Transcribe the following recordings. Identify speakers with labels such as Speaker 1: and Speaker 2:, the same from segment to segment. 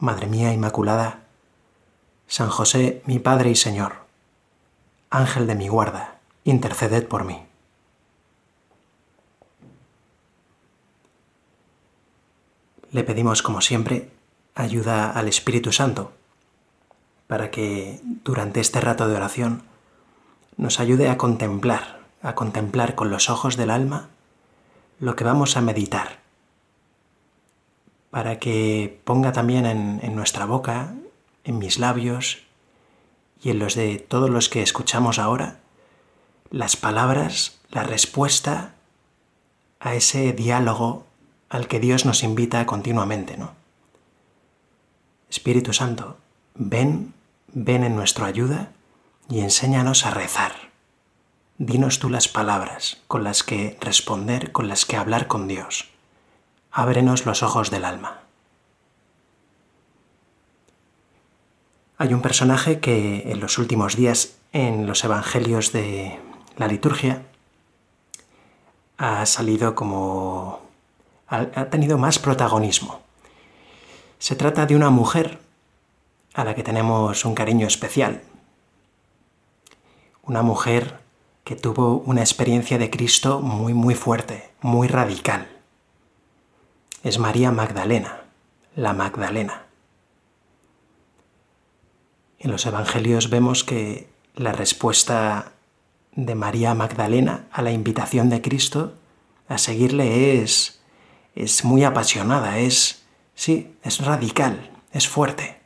Speaker 1: Madre mía Inmaculada, San José, mi Padre y Señor, Ángel de mi guarda, interceded por mí. Le pedimos, como siempre, ayuda al Espíritu Santo para que durante este rato de oración nos ayude a contemplar, a contemplar con los ojos del alma lo que vamos a meditar, para que ponga también en, nuestra boca, en mis labios y en los de todos los que escuchamos ahora, las palabras, la respuesta a ese diálogo al que Dios nos invita continuamente, ¿no? Espíritu Santo, ven, ven en nuestra ayuda y enséñanos a rezar. Dinos tú las palabras con las que responder, con las que hablar con Dios. Ábrenos los ojos del alma. Hay un personaje que en los últimos días en los evangelios de la liturgia ha salido como... ha tenido más protagonismo. Se trata de una mujer a la que tenemos un cariño especial. Una mujer que tuvo una experiencia de Cristo muy, muy fuerte, muy radical. Es María Magdalena, la Magdalena. En los Evangelios vemos que la respuesta de María Magdalena a la invitación de Cristo a seguirle es, es muy apasionada, es, sí, es radical, es fuerte.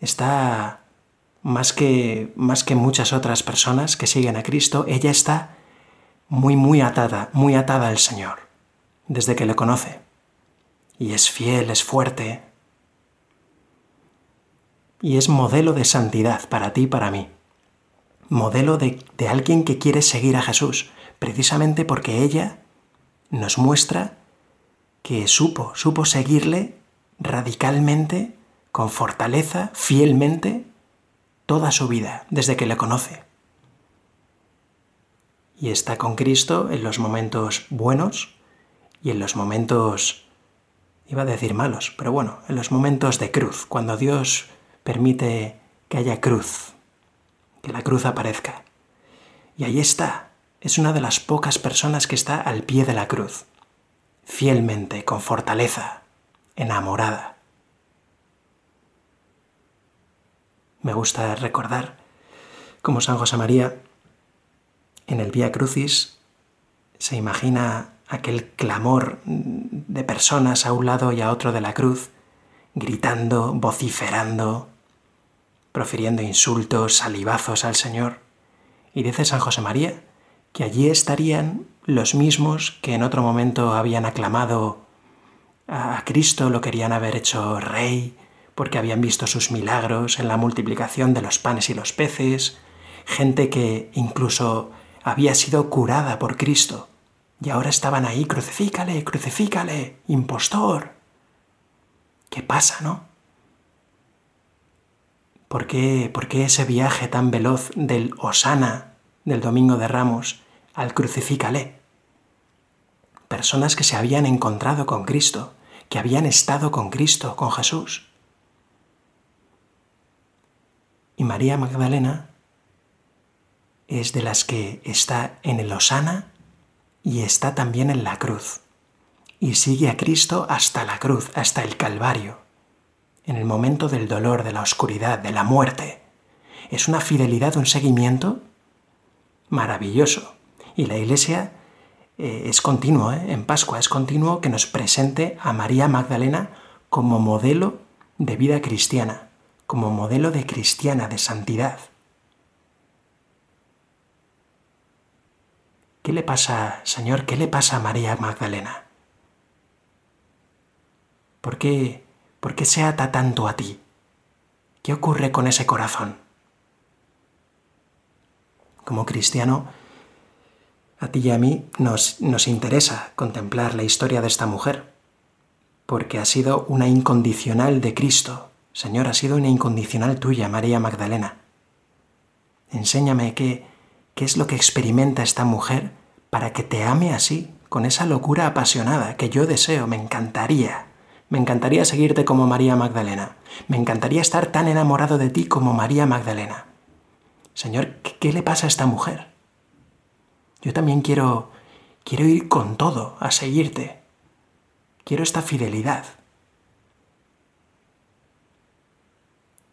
Speaker 1: Está más que, más que muchas otras personas que siguen a Cristo, ella está muy, muy atada, muy atada al Señor, desde que le conoce. Y es fiel, es fuerte. Y es modelo de santidad para ti y para mí. Modelo de, de alguien que quiere seguir a Jesús, precisamente porque ella nos muestra que supo, supo seguirle radicalmente, con fortaleza, fielmente, toda su vida desde que le conoce. Y está con Cristo en los momentos buenos y en los momentos, iba a decir malos, pero bueno, en los momentos de cruz, cuando Dios permite que haya cruz, que la cruz aparezca. Y ahí está, es una de las pocas personas que está al pie de la cruz, fielmente, con fortaleza, enamorada. me gusta recordar cómo San José María en el Vía Crucis se imagina aquel clamor de personas a un lado y a otro de la cruz, gritando, vociferando, profiriendo insultos, salivazos al Señor. Y dice San José María que allí estarían los mismos que en otro momento habían aclamado a Cristo, lo querían haber hecho rey, porque habían visto sus milagros en la multiplicación de los panes y los peces, gente que incluso había sido curada por Cristo, y ahora estaban ahí, crucifícale, crucifícale, impostor. ¿Qué pasa, no? ¿Por qué, ¿Por qué ese viaje tan veloz del Osana del Domingo de Ramos al crucifícale? Personas que se habían encontrado con Cristo, que habían estado con Cristo, con Jesús. Y María Magdalena es de las que está en el Osana y está también en la cruz. Y sigue a Cristo hasta la cruz, hasta el Calvario, en el momento del dolor, de la oscuridad, de la muerte. Es una fidelidad, un seguimiento maravilloso. Y la Iglesia eh, es continuo, ¿eh? en Pascua es continuo que nos presente a María Magdalena como modelo de vida cristiana como modelo de cristiana, de santidad. ¿Qué le pasa, Señor, qué le pasa a María Magdalena? ¿Por qué, ¿Por qué se ata tanto a ti? ¿Qué ocurre con ese corazón? Como cristiano, a ti y a mí nos, nos interesa contemplar la historia de esta mujer, porque ha sido una incondicional de Cristo. Señor, ha sido una incondicional tuya, María Magdalena. Enséñame qué, qué es lo que experimenta esta mujer para que te ame así, con esa locura apasionada que yo deseo, me encantaría. Me encantaría seguirte como María Magdalena. Me encantaría estar tan enamorado de ti como María Magdalena. Señor, ¿qué le pasa a esta mujer? Yo también quiero quiero ir con todo a seguirte. Quiero esta fidelidad.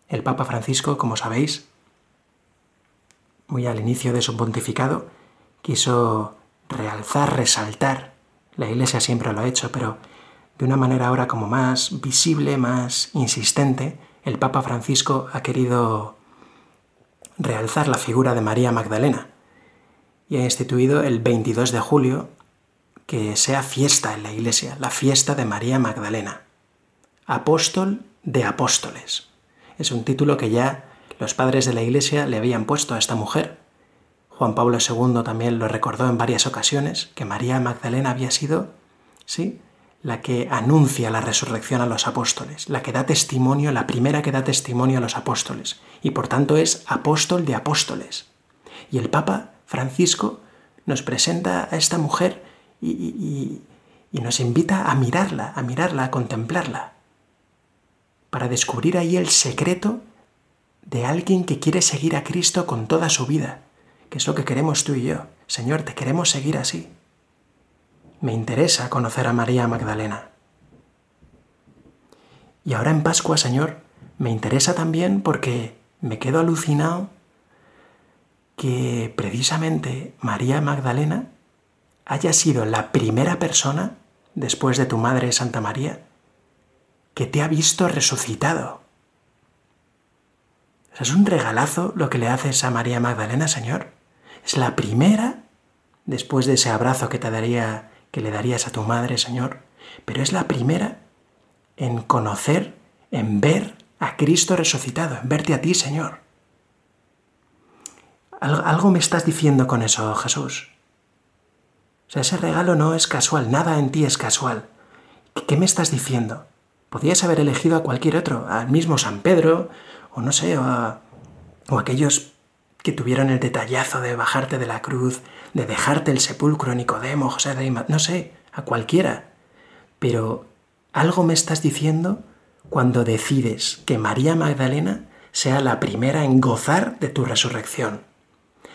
Speaker 1: El Papa Francisco, como sabéis, muy al inicio de su pontificado, quiso realzar, resaltar. La Iglesia siempre lo ha hecho, pero de una manera ahora como más visible, más insistente, el Papa Francisco ha querido realzar la figura de María Magdalena y ha instituido el 22 de julio que sea fiesta en la Iglesia, la fiesta de María Magdalena, apóstol de apóstoles. Es un título que ya los padres de la Iglesia le habían puesto a esta mujer. Juan Pablo II también lo recordó en varias ocasiones, que María Magdalena había sido, sí, la que anuncia la resurrección a los apóstoles, la que da testimonio, la primera que da testimonio a los apóstoles, y por tanto es apóstol de apóstoles. Y el Papa Francisco nos presenta a esta mujer y, nos invita a mirarla, a mirarla, a contemplarla, para descubrir ahí el secreto de alguien que quiere seguir a Cristo con toda su vida, que es lo que queremos tú y yo. Señor, te queremos seguir así. Me interesa conocer a María Magdalena. Y ahora en Pascua, Señor, me interesa también porque me quedo alucinado que precisamente María Magdalena haya sido la primera persona, después de tu madre Santa María, que te ha visto resucitado. Es un regalazo lo que le haces a María Magdalena, Señor. Es la primera, después de ese abrazo que te daría que le darías a tu madre, Señor, pero es la primera en conocer, en ver a Cristo resucitado, en verte a ti, Señor. Algo me estás diciendo con eso, Jesús. O sea, ese regalo no es casual, nada en ti es casual. ¿Qué me estás diciendo? Podrías haber elegido a cualquier otro, al mismo San Pedro, o no sé, o, o aquellos que tuvieron el detallazo de bajarte de la cruz, de dejarte el sepulcro, Nicodemo, José de no sé, a cualquiera. Pero algo me estás diciendo cuando decides que María Magdalena sea la primera en gozar de tu resurrección,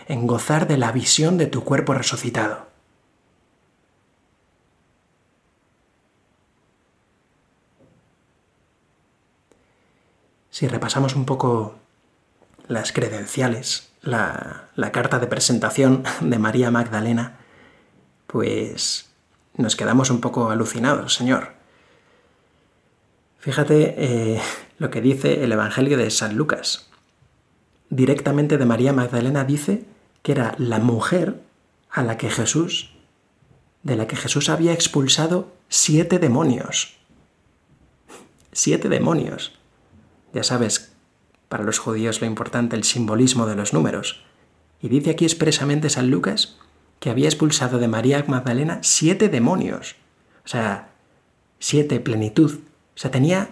Speaker 1: en gozar de la visión de tu cuerpo resucitado. Si repasamos un poco las credenciales la, carta de presentación de María Magdalena, pues nos quedamos un poco alucinados, Señor. Fíjate eh, lo que dice el Evangelio de San Lucas. Directamente de María Magdalena dice que era la mujer a la que Jesús, de la que Jesús había expulsado siete demonios. Siete demonios. Ya sabes para los judíos lo importante el simbolismo de los números. Y dice aquí expresamente San Lucas que había expulsado de María Magdalena siete demonios. O sea, siete plenitud. O sea, tenía,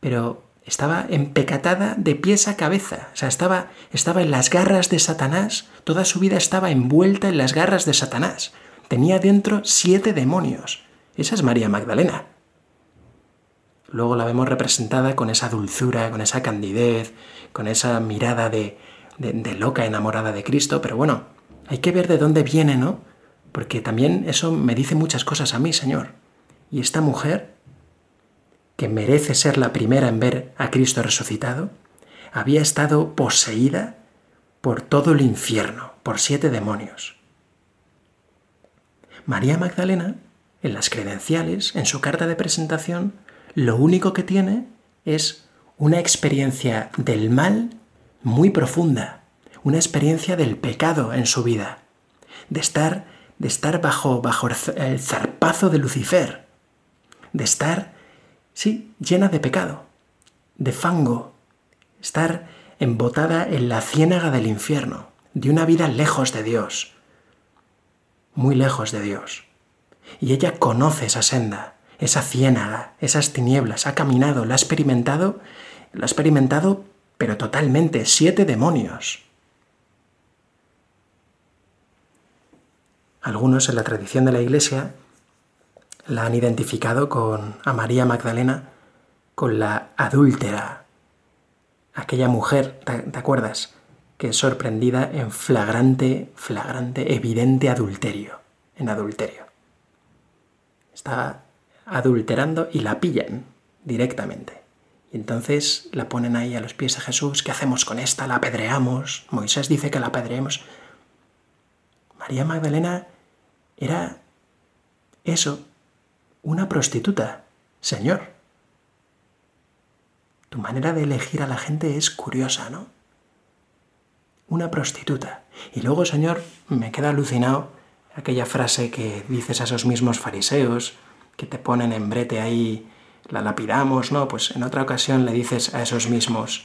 Speaker 1: pero estaba empecatada de pies a cabeza. O sea, estaba, estaba en las garras de Satanás. Toda su vida estaba envuelta en las garras de Satanás. Tenía dentro siete demonios. Esa es María Magdalena. Luego la vemos representada con esa dulzura, con esa candidez, con esa mirada de, de, loca enamorada de Cristo, pero bueno, hay que ver de dónde viene, ¿no? Porque también eso me dice muchas cosas a mí, Señor. Y esta mujer, que merece ser la primera en ver a Cristo resucitado, había estado poseída por todo el infierno, por siete demonios. María Magdalena, en las credenciales, en su carta de presentación, lo único que tiene es una experiencia del mal muy profunda, una experiencia del pecado en su vida, de estar, de estar bajo, bajo el zarpazo de Lucifer, de estar sí, llena de pecado, de fango, estar embotada en la ciénaga del infierno, de una vida lejos de Dios, muy lejos de Dios. Y ella conoce esa senda, esa ciénaga, esas tinieblas, ha caminado, la ha experimentado, la ha experimentado, pero totalmente, siete demonios. Algunos en la tradición de la Iglesia la han identificado con a María Magdalena con la adúltera, aquella mujer, ¿te, acuerdas? Que es sorprendida en flagrante, flagrante, evidente adulterio, en adulterio. Está adulterando y la pillan directamente. Y entonces la ponen ahí a los pies de Jesús. ¿Qué hacemos con esta? ¿La apedreamos? Moisés dice que la apedreemos. María Magdalena era eso, una prostituta, Señor. Tu manera de elegir a la gente es curiosa, ¿no? Una prostituta. Y luego, Señor, me queda alucinado aquella frase que dices a esos mismos fariseos, que te ponen en brete ahí, la lapidamos, ¿no? Pues en otra ocasión le dices a esos mismos,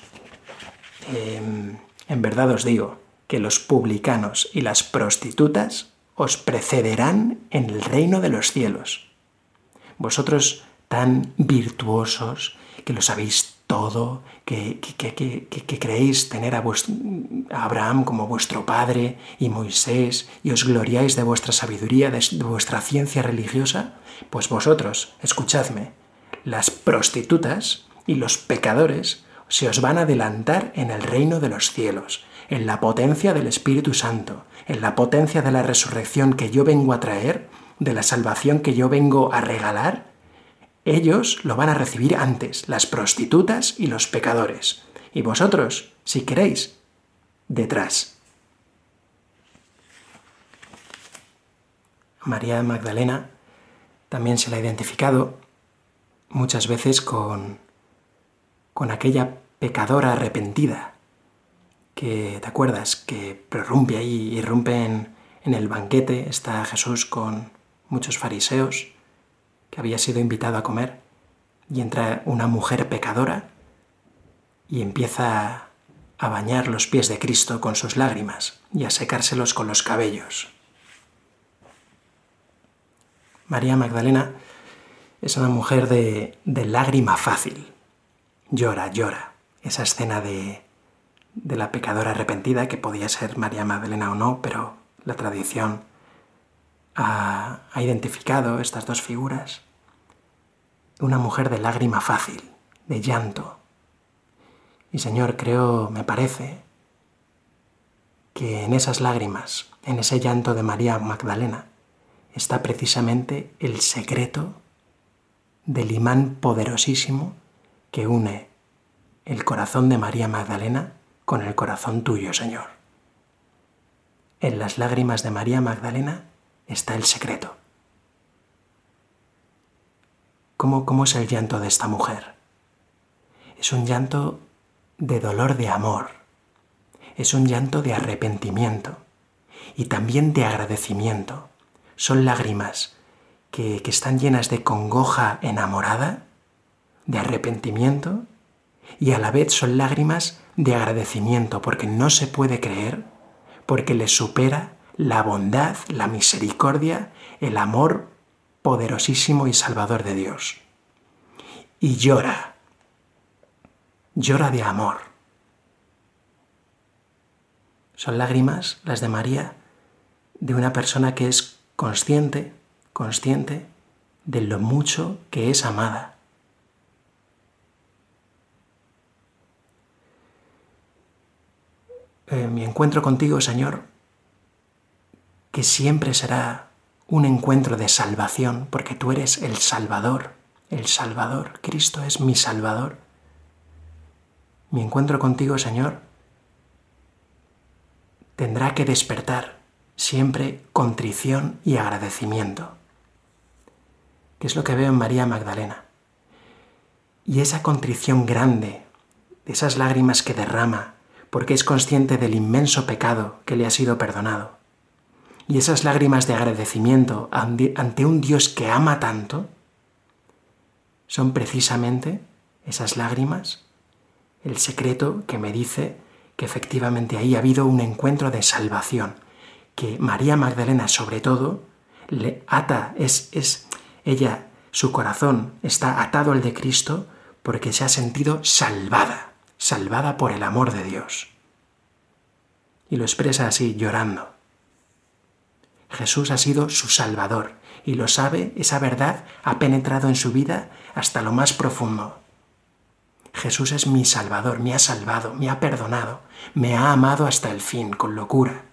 Speaker 1: em, en verdad os digo, que los publicanos y las prostitutas os precederán en el reino de los cielos. Vosotros tan virtuosos, que lo sabéis todo, que, que, creéis tener a, a, Abraham como vuestro padre y Moisés, y os gloriáis de vuestra sabiduría, de vuestra ciencia religiosa, pues vosotros, escuchadme, las prostitutas y los pecadores se os van a adelantar en el reino de los cielos, en la potencia del Espíritu Santo, en la potencia de la resurrección que yo vengo a traer, de la salvación que yo vengo a regalar, ellos lo van a recibir antes, las prostitutas y los pecadores. Y vosotros, si queréis, detrás. María Magdalena también se la ha identificado muchas veces con, con aquella pecadora arrepentida que, ¿te acuerdas? Que prorrumpe ahí, irrumpe en, en el banquete, está Jesús con muchos fariseos, que había sido invitado a comer, y entra una mujer pecadora y empieza a bañar los pies de Cristo con sus lágrimas y a secárselos con los cabellos. María Magdalena es una mujer de, de lágrima fácil. Llora, llora. Esa escena de, de la pecadora arrepentida, que podía ser María Magdalena o no, pero la tradición ha, identificado estas dos figuras. Una mujer de lágrima fácil, de llanto. Y Señor, creo, me parece, que en esas lágrimas, en ese llanto de María Magdalena, está precisamente el secreto del imán poderosísimo que une el corazón de María Magdalena con el corazón tuyo, Señor. En las lágrimas de María Magdalena está el secreto. ¿Cómo, ¿Cómo es el llanto de esta mujer? Es un llanto de dolor de amor, es un llanto de arrepentimiento y también de agradecimiento. Son lágrimas que, que están llenas de congoja enamorada, de arrepentimiento y a la vez son lágrimas de agradecimiento porque no se puede creer, porque le supera la bondad, la misericordia, el amor poderosísimo y salvador de Dios. Y llora, llora de amor. Son lágrimas, las de María, de una persona que es consciente, consciente de lo mucho que es amada Eh, mi encuentro contigo, Señor, que siempre será un encuentro de salvación, porque tú eres el Salvador, el Salvador, Cristo es mi Salvador. Mi encuentro contigo, Señor, tendrá que despertar siempre contrición y agradecimiento, que es lo que veo en María Magdalena. Y esa contrición grande, de esas lágrimas que derrama, porque es consciente del inmenso pecado que le ha sido perdonado. Y esas lágrimas de agradecimiento ante un Dios que ama tanto son precisamente esas lágrimas el secreto que me dice que efectivamente ahí ha habido un encuentro de salvación, que María Magdalena sobre todo le ata, es, es ella, su corazón está atado al de Cristo porque se ha sentido salvada, salvada por el amor de Dios. Y lo expresa así, llorando. Jesús ha sido su Salvador y lo sabe, esa verdad ha penetrado en su vida hasta lo más profundo. Jesús es mi Salvador, me ha salvado, me ha perdonado, me ha amado hasta el fin, con locura.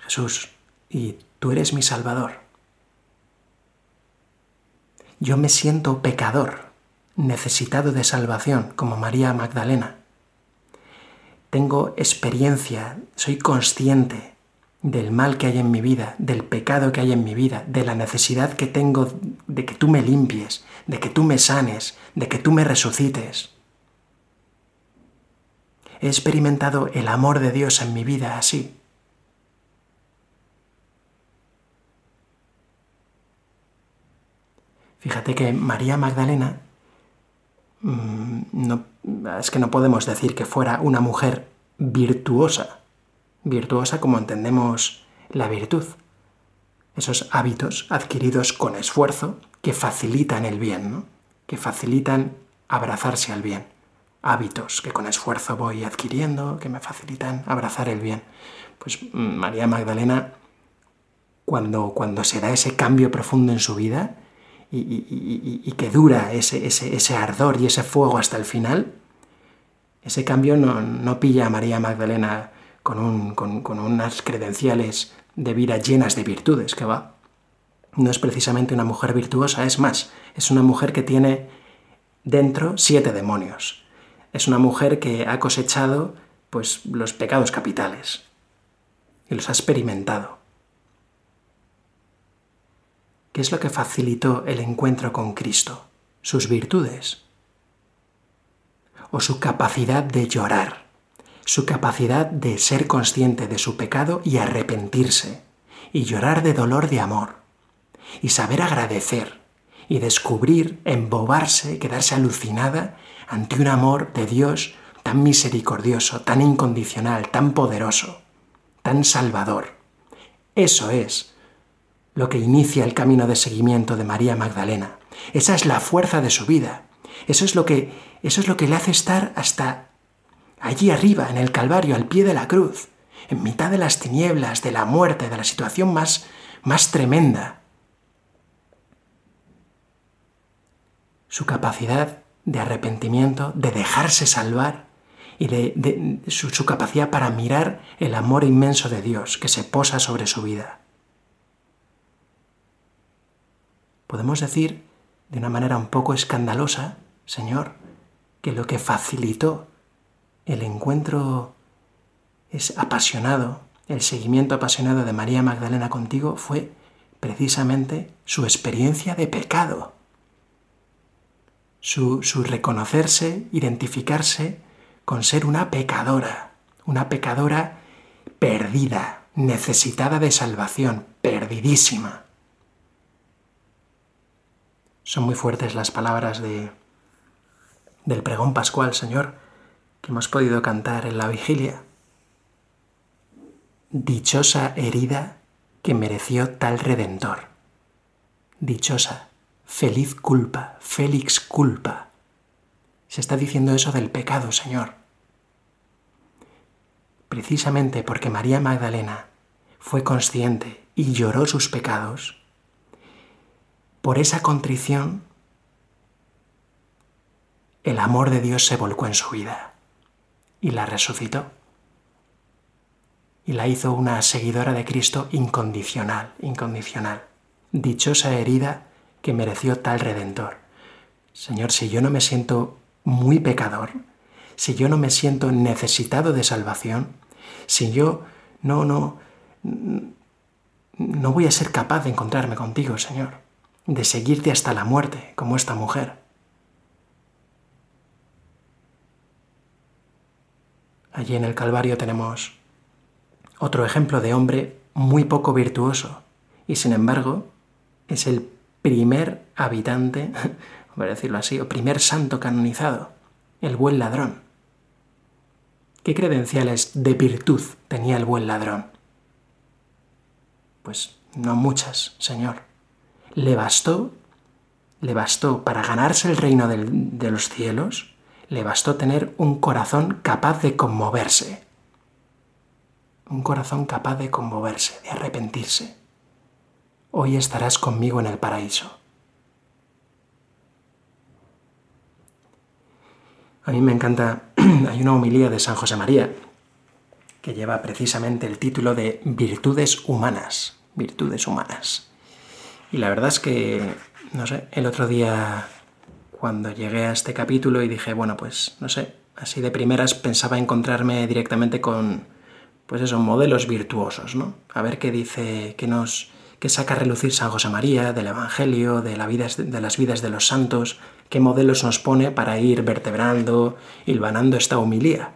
Speaker 1: Jesús, y tú eres mi Salvador. Yo me siento pecador, necesitado de salvación, como María Magdalena. Tengo experiencia, soy consciente del mal que hay en mi vida, del pecado que hay en mi vida, de la necesidad que tengo de que tú me limpies, de que tú me sanes, de que tú me resucites. He experimentado el amor de Dios en mi vida así. Fíjate que María Magdalena, no, es que no podemos decir que fuera una mujer virtuosa, virtuosa como entendemos la virtud. Esos hábitos adquiridos con esfuerzo que facilitan el bien, que facilitan abrazarse al bien. Hábitos que con esfuerzo voy adquiriendo, que me facilitan abrazar el bien. Pues mm, María Magdalena, cuando, cuando se da ese cambio profundo en su vida y, que dura ese, ese, ardor y ese fuego hasta el final, ese cambio no, no pilla a María Magdalena con, unas credenciales de vida llenas de virtudes, que va. No es precisamente una mujer virtuosa, es más, es una mujer que tiene dentro siete demonios. Es una mujer que ha cosechado pues los pecados capitales y los ha experimentado. ¿Qué es lo que facilitó el encuentro con Cristo? Sus virtudes o su capacidad de llorar su capacidad de ser consciente de su pecado y arrepentirse, y llorar de dolor de amor, y saber agradecer, y descubrir, embobarse, quedarse alucinada ante un amor de Dios tan misericordioso, tan incondicional, tan poderoso, tan salvador. Eso es lo que inicia el camino de seguimiento de María Magdalena. Esa es la fuerza de su vida. Eso es lo que, eso es lo que le hace estar hasta allí arriba, en el Calvario, al pie de la cruz, en mitad de las tinieblas, de la muerte, de la situación más, más tremenda. Su capacidad de arrepentimiento, de dejarse salvar y de, su, su capacidad para mirar el amor inmenso de Dios que se posa sobre su vida. Podemos decir de una manera un poco escandalosa, Señor, que lo que facilitó el encuentro es apasionado, el seguimiento apasionado de María Magdalena contigo fue precisamente su experiencia de pecado, su, su reconocerse, identificarse con ser una pecadora, una pecadora perdida, necesitada de salvación, perdidísima. Son muy fuertes las palabras de, del pregón pascual, Señor que hemos podido cantar en la vigilia. Dichosa herida que mereció tal redentor. Dichosa, feliz culpa, félix culpa. Se está diciendo eso del pecado, Señor. Precisamente porque María Magdalena fue consciente y lloró sus pecados, por esa contrición el amor de Dios se volcó en su vida y la resucitó. Y la hizo una seguidora de Cristo incondicional, incondicional. Dichosa herida que mereció tal redentor. Señor, si yo no me siento muy pecador, si yo no me siento necesitado de salvación, si yo no, no, no voy a ser capaz de encontrarme contigo, Señor, de seguirte hasta la muerte, como esta mujer. Allí en el Calvario tenemos otro ejemplo de hombre muy poco virtuoso y sin embargo es el primer habitante, por decirlo así, o primer santo canonizado, el buen ladrón. ¿Qué credenciales de virtud tenía el buen ladrón? Pues no muchas, Señor. Le bastó, le bastó para ganarse el reino de los cielos, le bastó tener un corazón capaz de conmoverse. Un corazón capaz de conmoverse, de arrepentirse. Hoy estarás conmigo en el paraíso. A mí me encanta, hay una homilía de San José María que lleva precisamente el título de Virtudes Humanas, virtudes humanas. Y la verdad es que, no sé, el otro día cuando llegué a este capítulo y dije, bueno, pues no sé, así de primeras pensaba encontrarme directamente con, pues esos modelos virtuosos, ¿no? A ver qué dice, qué nos, qué saca a relucir San José María del Evangelio, de, la vida, de las vidas de los santos, qué modelos nos pone para ir vertebrando, hilvanando esta humilía.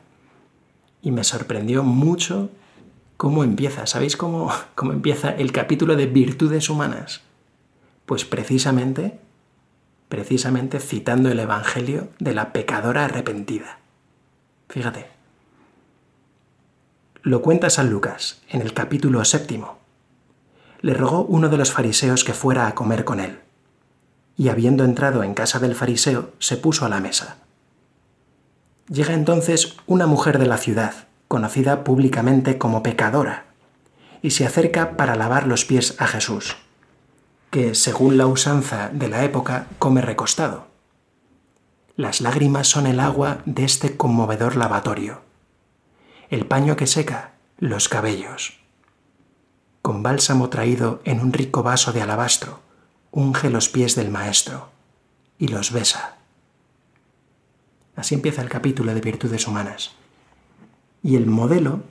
Speaker 1: Y me sorprendió mucho cómo empieza. ¿Sabéis cómo, cómo empieza el capítulo de virtudes humanas? Pues precisamente, precisamente citando el Evangelio de la pecadora arrepentida. Fíjate. Lo cuenta San Lucas en el capítulo séptimo. Le rogó uno de los fariseos que fuera a comer con él y habiendo entrado en casa del fariseo, se puso a la mesa. Llega entonces una mujer de la ciudad, conocida públicamente como pecadora, y se acerca para lavar los pies a Jesús, que, según la usanza de la época, come recostado. Las lágrimas son el agua de este conmovedor lavatorio. El paño que seca, los cabellos. Con bálsamo traído en un rico vaso de alabastro, unge los pies del Maestro y los besa. Así empieza el capítulo de virtudes humanas. Y el modelo,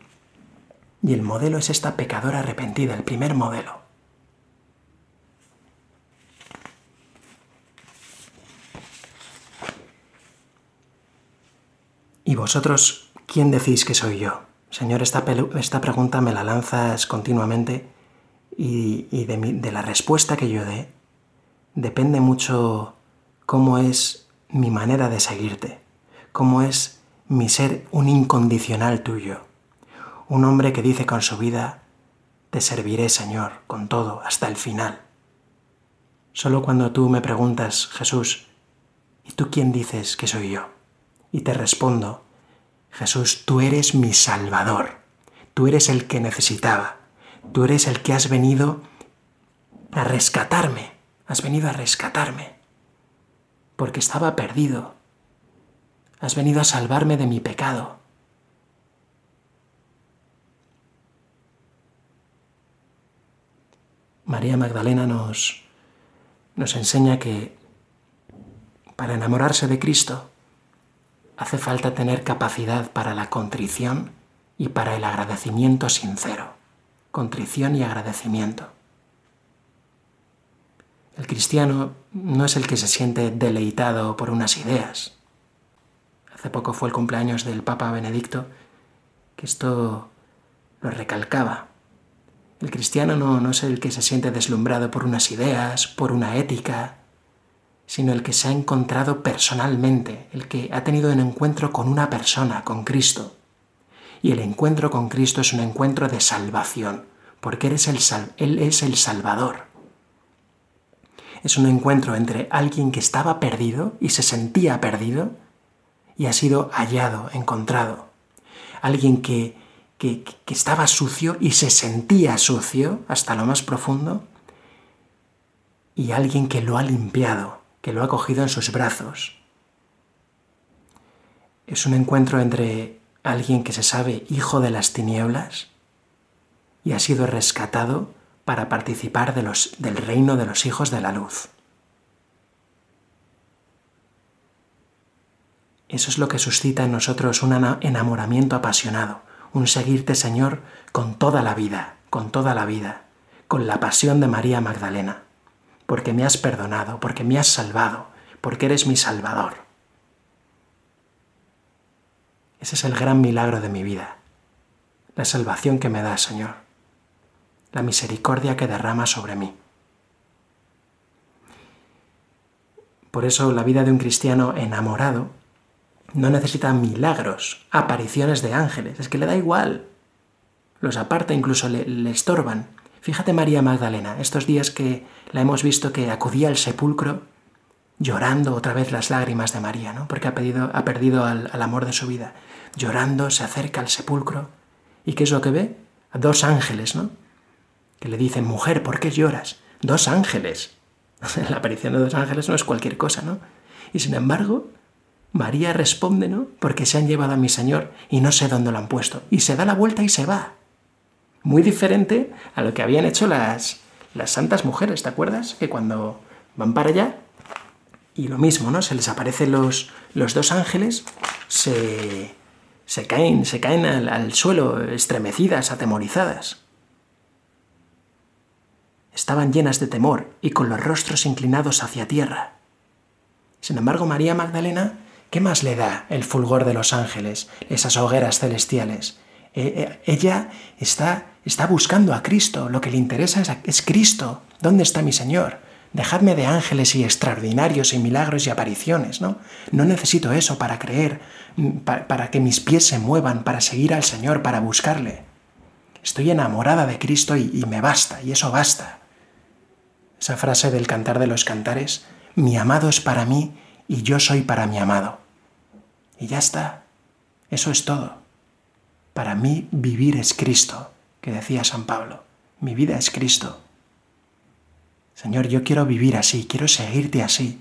Speaker 1: y el modelo es esta pecadora arrepentida, el primer modelo. ¿Y vosotros quién decís que soy yo? Señor, esta, pregunta me la lanzas continuamente y, de, de la respuesta que yo dé depende mucho cómo es mi manera de seguirte, cómo es mi ser un incondicional tuyo, un hombre que dice con su vida, te serviré Señor, con todo, hasta el final. Solo cuando tú me preguntas, Jesús, ¿y tú quién dices que soy yo? Y te respondo, Jesús, tú eres mi Salvador, tú eres el que necesitaba, tú eres el que has venido a rescatarme, Has venido a rescatarme, porque estaba perdido. Has venido a salvarme de mi pecado. María Magdalena nos, nos enseña que para enamorarse de Cristo hace falta tener capacidad para la contrición y para el agradecimiento sincero. Contrición y agradecimiento. El cristiano no es el que se siente deleitado por unas ideas. Hace poco fue el cumpleaños del Papa Benedicto, que esto lo recalcaba. El cristiano no, no es el que se siente deslumbrado por unas ideas, por una ética, sino el que se ha encontrado personalmente, el que ha tenido un encuentro con una persona, con Cristo. Y el encuentro con Cristo es un encuentro de salvación, porque Él es el, Él es el Salvador es un encuentro entre alguien que estaba perdido y se sentía perdido y ha sido hallado, encontrado. Alguien que, que, estaba sucio y se sentía sucio hasta lo más profundo y alguien que lo ha limpiado, que lo ha cogido en sus brazos. Es un encuentro entre alguien que se sabe hijo de las tinieblas y ha sido rescatado para participar de los, del reino de los hijos de la luz. Eso es lo que suscita en nosotros un enamoramiento apasionado, un seguirte, Señor, con toda la vida, con toda la vida, con la pasión de María Magdalena, porque me has perdonado, porque me has salvado, porque eres mi Salvador. Ese es el gran milagro de mi vida, la salvación que me da, Señor la misericordia que derrama sobre mí. Por eso la vida de un cristiano enamorado no necesita milagros, apariciones de ángeles, es que le da igual. Los aparta, incluso le, le estorban. Fíjate María Magdalena, estos días que la hemos visto que acudía al sepulcro llorando otra vez las lágrimas de María, ¿no? Porque ha, ha perdido al, al amor de su vida. Llorando, se acerca al sepulcro. ¿Y qué es lo que ve? A dos ángeles, ¿no? Que le dicen, mujer, ¿por qué lloras? Dos ángeles. La aparición de dos ángeles no es cualquier cosa, ¿no? Y sin embargo, María responde, ¿no? Porque se han llevado a mi Señor y no sé dónde lo han puesto. Y se da la vuelta y se va muy diferente a lo que habían hecho las, las santas mujeres, ¿te acuerdas? Que cuando van para allá, y lo mismo, ¿no? Se les aparecen los, los dos ángeles, se, se caen, se caen al, suelo, estremecidas, atemorizadas. Estaban llenas de temor y con los rostros inclinados hacia tierra. Sin embargo, María Magdalena, ¿qué más le da el fulgor de los ángeles, esas hogueras celestiales? Eh, eh, ella está, está buscando a Cristo, lo que le interesa es, Cristo. ¿Dónde está mi Señor? Dejadme de ángeles y extraordinarios y milagros y apariciones, ¿no? No necesito eso para creer, mm, para, que mis pies se muevan, para seguir al Señor, para buscarle. Estoy enamorada de Cristo y, y me basta, y eso basta. Esa frase del cantar de los cantares, mi amado es para mí y yo soy para mi amado. Y ya está. Eso es todo. Para mí vivir es Cristo, que decía San Pablo. Mi vida es Cristo. Señor, yo quiero vivir así, quiero seguirte así.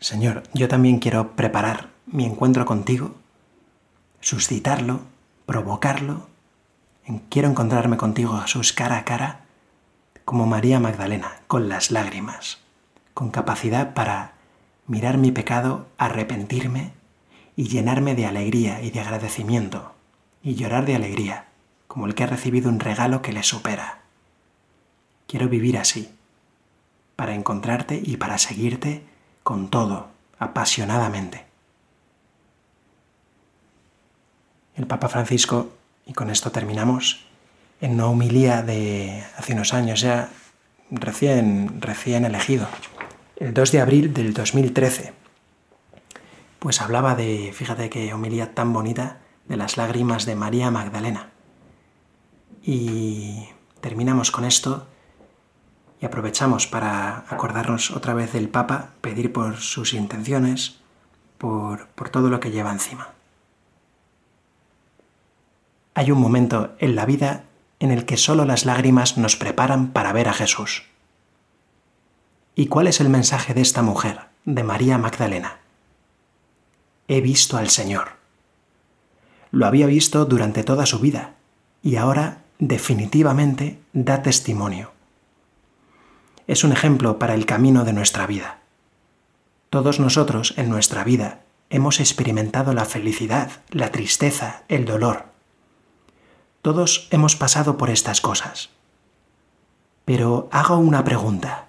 Speaker 1: Señor, yo también quiero preparar mi encuentro contigo, suscitarlo, provocarlo. Quiero encontrarme contigo, Jesús, cara a cara, como María Magdalena, con las lágrimas, con capacidad para mirar mi pecado, arrepentirme y llenarme de alegría y de agradecimiento, y llorar de alegría, como el que ha recibido un regalo que le supera. Quiero vivir así, para encontrarte y para seguirte con todo, apasionadamente. El Papa Francisco, y con esto terminamos, en una humilía de hace unos años ya, recién, recién elegido, el 2 de abril del 2013, pues hablaba de, fíjate qué homilía tan bonita, de las lágrimas de María Magdalena. Y terminamos con esto y aprovechamos para acordarnos otra vez del Papa, pedir por sus intenciones, por, por todo lo que lleva encima. Hay un momento en la vida en el que solo las lágrimas nos preparan para ver a Jesús. ¿Y cuál es el mensaje de esta mujer, de María Magdalena? he visto al Señor. Lo había visto durante toda su vida y ahora definitivamente da testimonio. Es un ejemplo para el camino de nuestra vida. Todos nosotros en nuestra vida hemos experimentado la felicidad, la tristeza, el dolor. Todos hemos pasado por estas cosas. Pero hago una pregunta.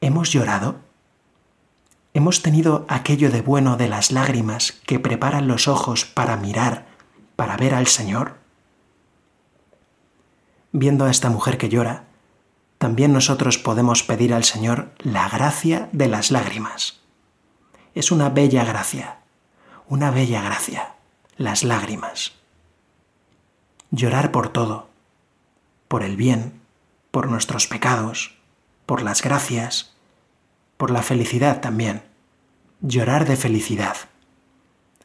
Speaker 1: ¿Hemos llorado? Hemos tenido aquello de bueno de las lágrimas que preparan los ojos para mirar, para ver al Señor? Viendo a esta mujer que llora, también nosotros podemos pedir al Señor la gracia de las lágrimas. Es una bella gracia, una bella gracia, las lágrimas. Llorar por todo, por el bien, por nuestros pecados, por las gracias, por la felicidad también llorar de felicidad,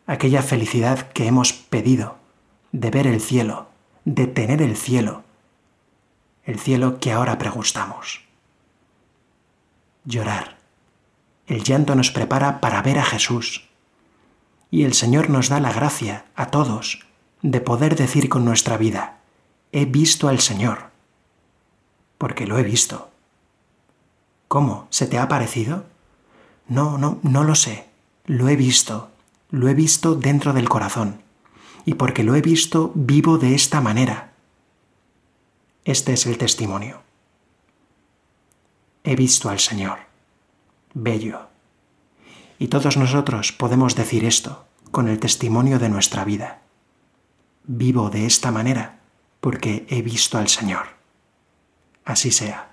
Speaker 1: aquella felicidad que hemos pedido, de ver el cielo, de tener el cielo, el cielo que ahora pregustamos. Llorar. El llanto nos prepara para ver a Jesús. Y el Señor nos da la gracia a todos de poder decir con nuestra vida, he visto al Señor, porque lo he visto. ¿Cómo? ¿Se te ha parecido? No, no, no lo sé. Lo he visto. Lo he visto dentro del corazón. Y porque lo he visto, vivo de esta manera. Este es el testimonio. He visto al Señor. Bello. Y todos nosotros podemos decir esto con el testimonio de nuestra vida. Vivo de esta manera porque he visto al Señor. Así sea.